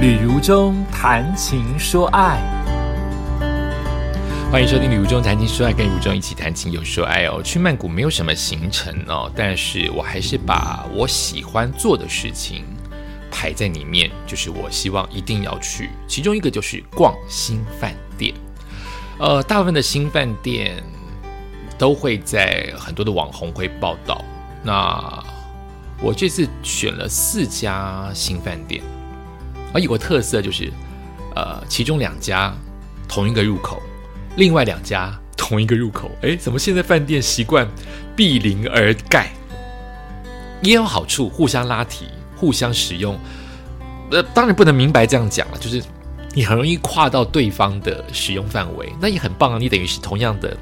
旅如中谈情说爱，欢迎收听《旅如中谈情说爱》，跟如中一起谈情又说爱哦。去曼谷没有什么行程哦，但是我还是把我喜欢做的事情排在里面，就是我希望一定要去。其中一个就是逛新饭店，呃，大部分的新饭店都会在很多的网红会报道。那我这次选了四家新饭店。而有个特色就是，呃，其中两家同一个入口，另外两家同一个入口。哎，怎么现在饭店习惯毗邻而盖？也有好处，互相拉提，互相使用。呃，当然不能明白这样讲了，就是你很容易跨到对方的使用范围，那也很棒啊！你等于是同样的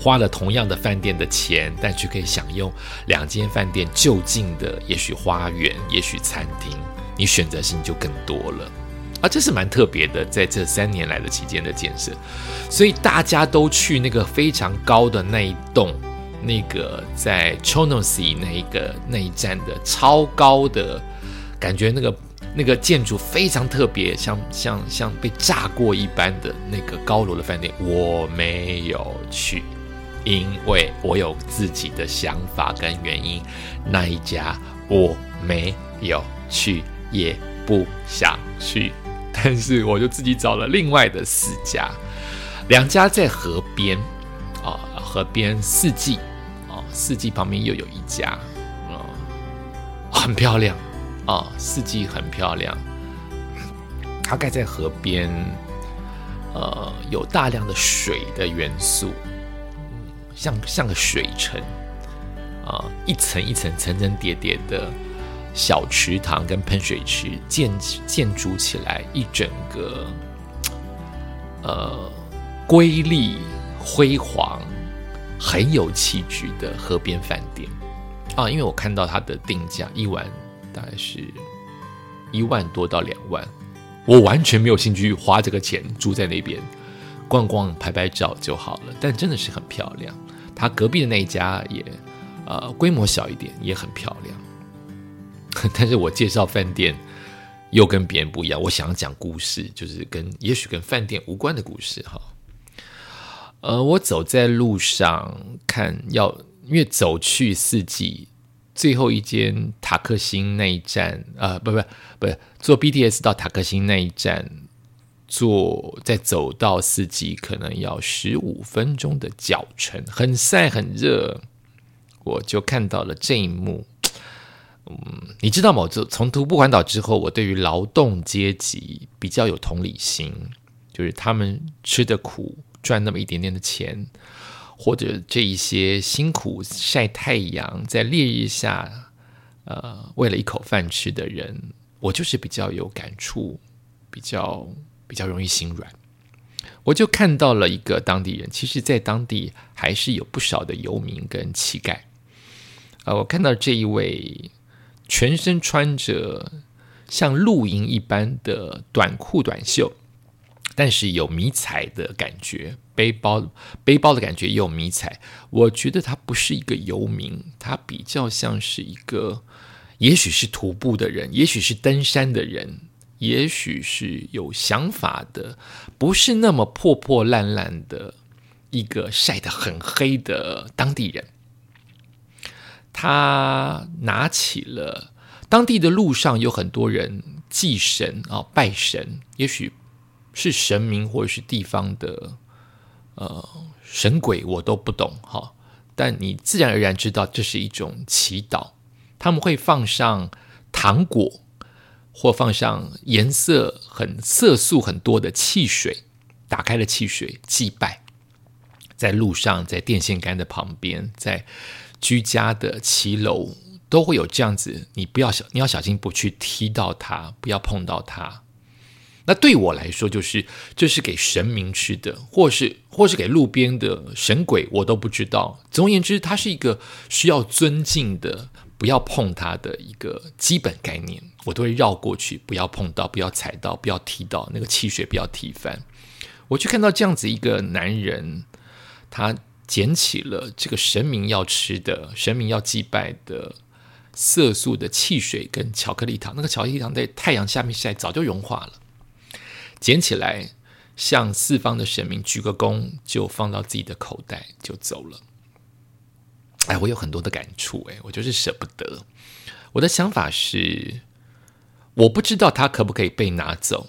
花了同样的饭店的钱，但却可以享用两间饭店就近的，也许花园，也许餐厅。你选择性就更多了，啊，这是蛮特别的，在这三年来的期间的建设，所以大家都去那个非常高的那一栋，那个在 Chonosy 那一个那一站的超高的，感觉那个那个建筑非常特别，像像像被炸过一般的那个高楼的饭店，我没有去，因为我有自己的想法跟原因，那一家我没有去。也不想去，但是我就自己找了另外的四家，两家在河边啊，河边四季啊，四季旁边又有一家啊，很漂亮啊，四季很漂亮，它盖在河边，呃，有大量的水的元素，像像个水城啊，一层一层层层叠叠的。小池塘跟喷水池建建筑起来一整个，呃，瑰丽辉煌、很有气质的河边饭店啊！因为我看到它的定价一晚大概是一万多到两万，我完全没有兴趣花这个钱住在那边逛逛、拍拍照就好了。但真的是很漂亮，它隔壁的那一家也呃规模小一点，也很漂亮。但是我介绍饭店又跟别人不一样，我想讲故事，就是跟也许跟饭店无关的故事哈。呃，我走在路上看，要因为走去四季最后一间塔克星那一站，呃，不不不，坐 BTS 到塔克星那一站，坐再走到四季可能要十五分钟的脚程，很晒很热，我就看到了这一幕。嗯，你知道吗？就从徒步环岛之后，我对于劳动阶级比较有同理心，就是他们吃的苦，赚那么一点点的钱，或者这一些辛苦晒太阳，在烈日下，呃，为了一口饭吃的人，我就是比较有感触，比较比较容易心软。我就看到了一个当地人，其实在当地还是有不少的游民跟乞丐。呃，我看到这一位。全身穿着像露营一般的短裤短袖，但是有迷彩的感觉，背包背包的感觉也有迷彩。我觉得他不是一个游民，他比较像是一个，也许是徒步的人，也许是登山的人，也许是有想法的，不是那么破破烂烂的一个晒得很黑的当地人。他拿起了当地的路上有很多人祭神啊，拜神，也许是神明或者是地方的呃神鬼，我都不懂哈。但你自然而然知道这是一种祈祷。他们会放上糖果，或放上颜色很色素很多的汽水，打开了汽水祭拜，在路上，在电线杆的旁边，在。居家的骑楼都会有这样子，你不要小，你要小心不去踢到它，不要碰到它。那对我来说，就是这是给神明吃的，或是或是给路边的神鬼，我都不知道。总而言之，它是一个需要尊敬的，不要碰它的一个基本概念，我都会绕过去，不要碰到，不要踩到，不要踢到那个汽水，不要踢翻。我去看到这样子一个男人，他。捡起了这个神明要吃的、神明要祭拜的色素的汽水跟巧克力糖。那个巧克力糖在太阳下面晒，早就融化了。捡起来，向四方的神明鞠个躬，就放到自己的口袋，就走了。哎，我有很多的感触，哎，我就是舍不得。我的想法是，我不知道他可不可以被拿走，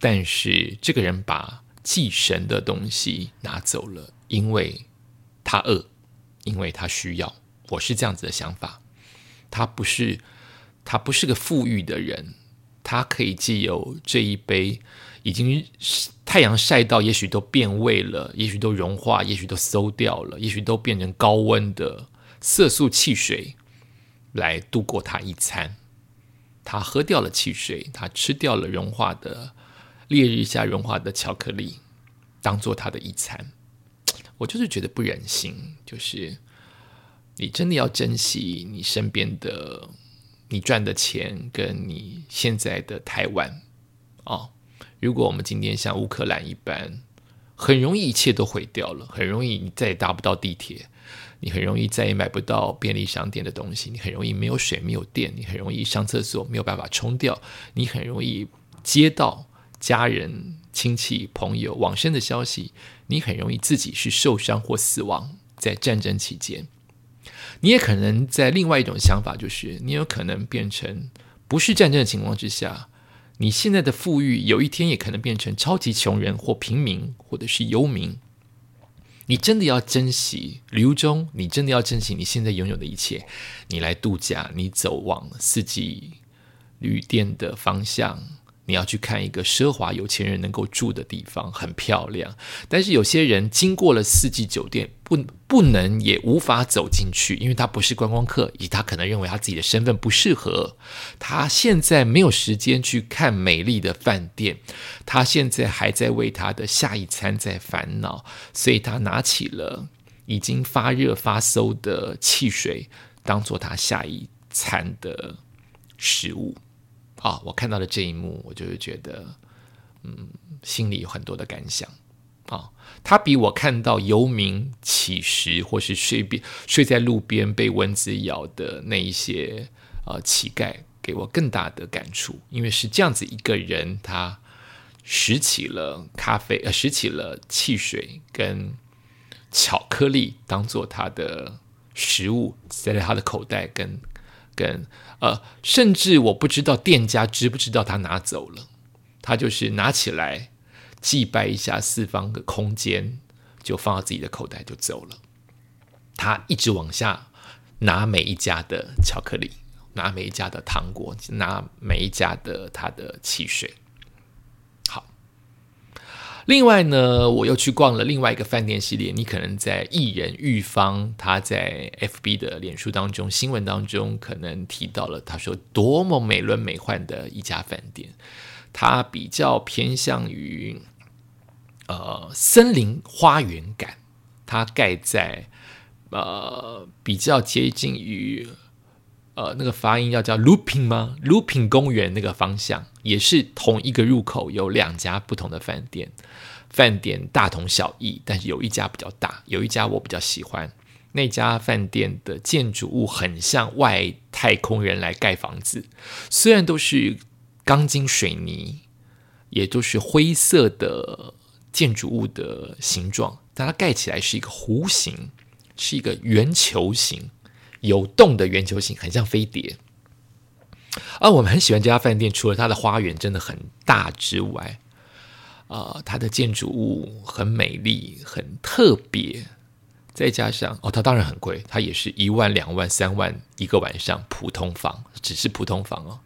但是这个人把祭神的东西拿走了，因为他饿，因为他需要。我是这样子的想法。他不是，他不是个富裕的人，他可以借由这一杯已经太阳晒到，也许都变味了，也许都融化，也许都馊掉了，也许都变成高温的。色素汽水来度过他一餐，他喝掉了汽水，他吃掉了融化的烈日下融化的巧克力，当做他的一餐。我就是觉得不忍心，就是你真的要珍惜你身边的你赚的钱，跟你现在的台湾哦。如果我们今天像乌克兰一般，很容易一切都毁掉了，很容易你再也搭不到地铁。你很容易再也买不到便利商店的东西，你很容易没有水、没有电，你很容易上厕所没有办法冲掉，你很容易接到家人、亲戚、朋友往生的消息，你很容易自己是受伤或死亡在战争期间。你也可能在另外一种想法，就是你有可能变成不是战争的情况之下，你现在的富裕有一天也可能变成超级穷人或平民或者是游民。你真的要珍惜旅中，你真的要珍惜你现在拥有的一切。你来度假，你走往四季旅店的方向。你要去看一个奢华有钱人能够住的地方，很漂亮。但是有些人经过了四季酒店，不不能也无法走进去，因为他不是观光客，以他可能认为他自己的身份不适合。他现在没有时间去看美丽的饭店，他现在还在为他的下一餐在烦恼，所以他拿起了已经发热发馊的汽水，当做他下一餐的食物。啊！我看到了这一幕，我就是觉得，嗯，心里有很多的感想。啊，他比我看到游民乞食或是睡边睡在路边被蚊子咬的那一些呃乞丐，给我更大的感触。因为是这样子一个人，他拾起了咖啡，呃，拾起了汽水跟巧克力，当做他的食物，塞在他的口袋跟。跟呃，甚至我不知道店家知不知道他拿走了，他就是拿起来祭拜一下四方的空间，就放到自己的口袋就走了。他一直往下拿每一家的巧克力，拿每一家的糖果，拿每一家的他的汽水。另外呢，我又去逛了另外一个饭店系列。你可能在艺人玉芳他在 FB 的脸书当中、新闻当中可能提到了，他说多么美轮美奂的一家饭店。它比较偏向于呃森林花园感，它盖在呃比较接近于呃那个发音要叫 Looping 吗？Looping 公园那个方向，也是同一个入口有两家不同的饭店。饭店大同小异，但是有一家比较大，有一家我比较喜欢。那家饭店的建筑物很像外太空人来盖房子，虽然都是钢筋水泥，也都是灰色的建筑物的形状，但它盖起来是一个弧形，是一个圆球形，有洞的圆球形，很像飞碟。而我们很喜欢这家饭店，除了它的花园真的很大之外。啊，它的建筑物很美丽，很特别，再加上哦，它当然很贵，它也是一万、两万、三万一个晚上普通房，只是普通房哦。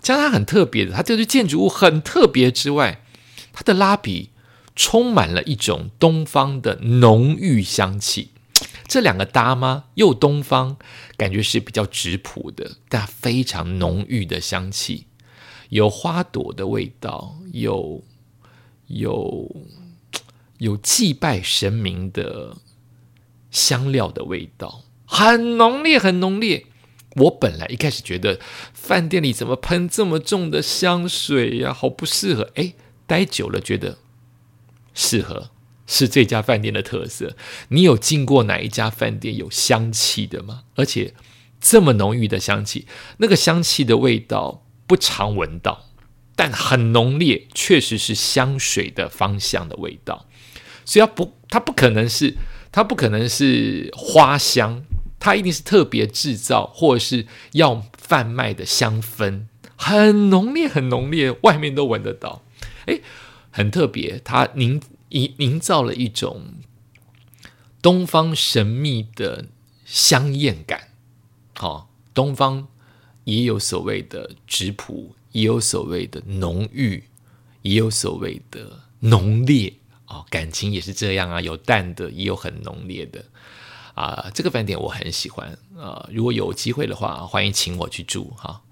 加上它很特别的，它这个建筑物很特别之外，它的拉比充满了一种东方的浓郁香气。这两个搭吗？又东方，感觉是比较质朴的，但非常浓郁的香气，有花朵的味道，有。有有祭拜神明的香料的味道，很浓烈，很浓烈。我本来一开始觉得饭店里怎么喷这么重的香水呀，好不适合。哎，待久了觉得适合，是这家饭店的特色。你有进过哪一家饭店有香气的吗？而且这么浓郁的香气，那个香气的味道不常闻到，但很浓烈，确实是香水的方向的味道。所以它不，它不可能是，它不可能是花香，它一定是特别制造或者是要贩卖的香氛，很浓烈，很浓烈，外面都闻得到。诶，很特别，它营营营造了一种东方神秘的香艳感。好，东方也有所谓的质朴，也有所谓的浓郁，也有所谓的浓烈。哦，感情也是这样啊，有淡的，也有很浓烈的啊。这个饭店我很喜欢啊，如果有机会的话，欢迎请我去住哈。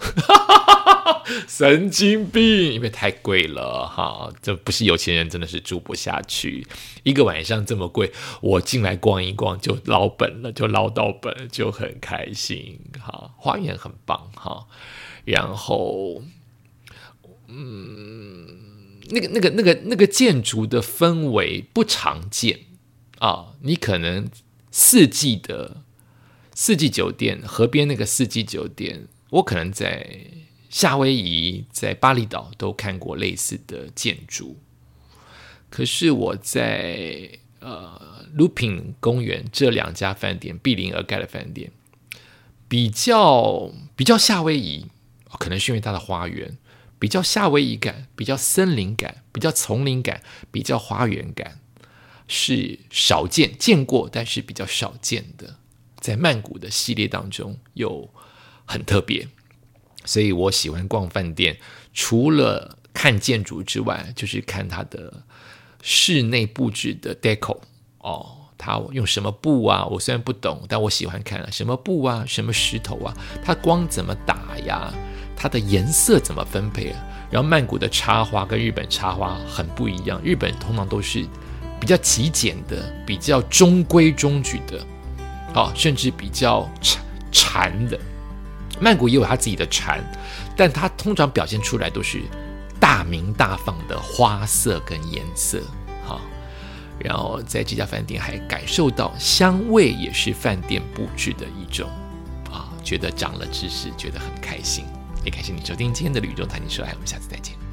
神经病，因为太贵了哈，这不是有钱人真的是住不下去。一个晚上这么贵，我进来逛一逛就捞本了，就捞到本就很开心哈。花园很棒哈，然后嗯。那个、那个、那个、那个建筑的氛围不常见啊！你可能四季的四季酒店，河边那个四季酒店，我可能在夏威夷、在巴厘岛都看过类似的建筑。可是我在呃 Looping 公园这两家饭店毗邻而盖的饭店，比较比较夏威夷，可能是因为它的花园。比较夏威夷感，比较森林感，比较丛林感，比较花园感，是少见见过，但是比较少见的，在曼谷的系列当中又很特别，所以我喜欢逛饭店，除了看建筑之外，就是看它的室内布置的 deco 哦，它用什么布啊？我虽然不懂，但我喜欢看啊，什么布啊，什么石头啊，它光怎么打呀？它的颜色怎么分配啊？然后曼谷的插花跟日本插花很不一样，日本通常都是比较极简的，比较中规中矩的，好，甚至比较禅禅的。曼谷也有它自己的禅，但它通常表现出来都是大明大放的花色跟颜色，哈。然后在这家饭店还感受到香味也是饭店布置的一种，啊，觉得长了知识，觉得很开心。也感谢你收听今天的《旅中谈情说爱》，我们下次再见。